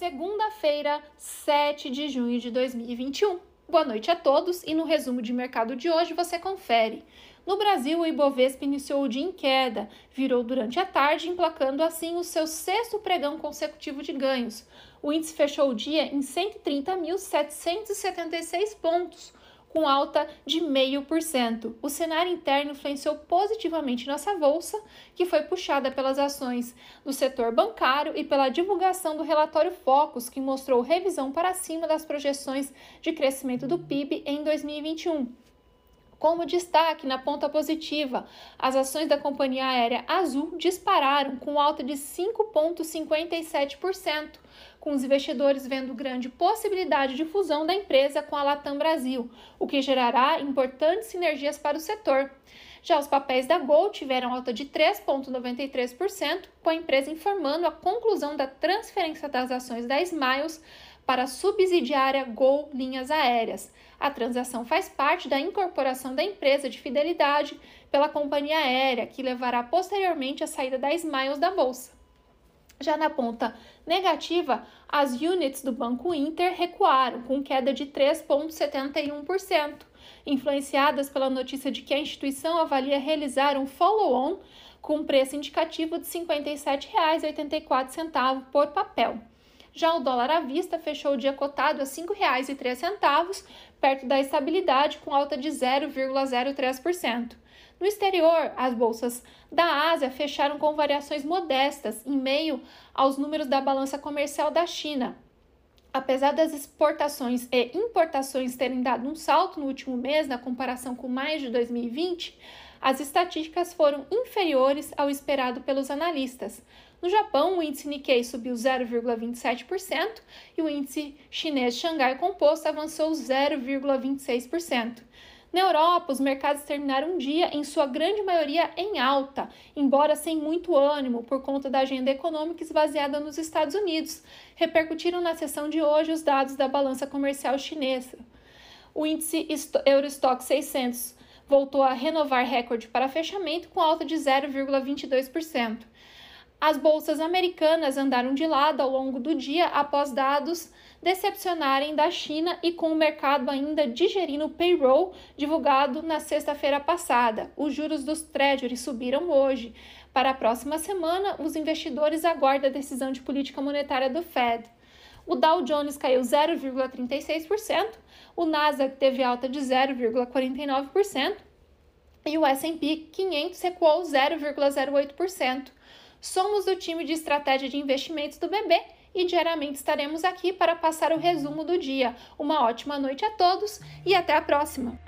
segunda-feira, 7 de junho de 2021. Boa noite a todos e no resumo de mercado de hoje você confere. No Brasil, o Ibovespa iniciou o dia em queda, virou durante a tarde, emplacando assim o seu sexto pregão consecutivo de ganhos. O índice fechou o dia em 130.776 pontos, com alta de 0,5%. O cenário interno influenciou positivamente nossa bolsa, que foi puxada pelas ações do setor bancário e pela divulgação do relatório Focus, que mostrou revisão para cima das projeções de crescimento do PIB em 2021. Como destaque na ponta positiva, as ações da companhia aérea Azul dispararam com alta de 5,57%, com os investidores vendo grande possibilidade de fusão da empresa com a Latam Brasil, o que gerará importantes sinergias para o setor. Já os papéis da Gol tiveram alta de 3,93%, com a empresa informando a conclusão da transferência das ações da Smiles para a subsidiária Gol Linhas Aéreas. A transação faz parte da incorporação da empresa de fidelidade pela companhia aérea, que levará posteriormente à saída da Smiles da bolsa. Já na ponta negativa, as units do Banco Inter recuaram, com queda de 3,71%, influenciadas pela notícia de que a instituição avalia realizar um follow-on com preço indicativo de R$ 57,84 por papel. Já o dólar à vista fechou o dia cotado a R$ 5,03, perto da estabilidade, com alta de 0,03%. No exterior, as bolsas da Ásia fecharam com variações modestas em meio aos números da balança comercial da China. Apesar das exportações e importações terem dado um salto no último mês na comparação com mais de 2020, as estatísticas foram inferiores ao esperado pelos analistas. No Japão, o índice Nikkei subiu 0,27% e o índice chinês Xangai Composto avançou 0,26%. Na Europa, os mercados terminaram um dia, em sua grande maioria, em alta, embora sem muito ânimo por conta da agenda econômica esvaziada nos Estados Unidos. Repercutiram na sessão de hoje os dados da balança comercial chinesa. O índice Eurostock 600 voltou a renovar recorde para fechamento com alta de 0,22%. As bolsas americanas andaram de lado ao longo do dia após dados decepcionarem da China e com o mercado ainda digerindo o payroll divulgado na sexta-feira passada. Os juros dos treasuries subiram hoje. Para a próxima semana, os investidores aguardam a decisão de política monetária do Fed. O Dow Jones caiu 0,36%, o Nasdaq teve alta de 0,49% e o S&P 500 recuou 0,08%. Somos do time de estratégia de investimentos do BB e diariamente estaremos aqui para passar o resumo do dia. Uma ótima noite a todos e até a próxima!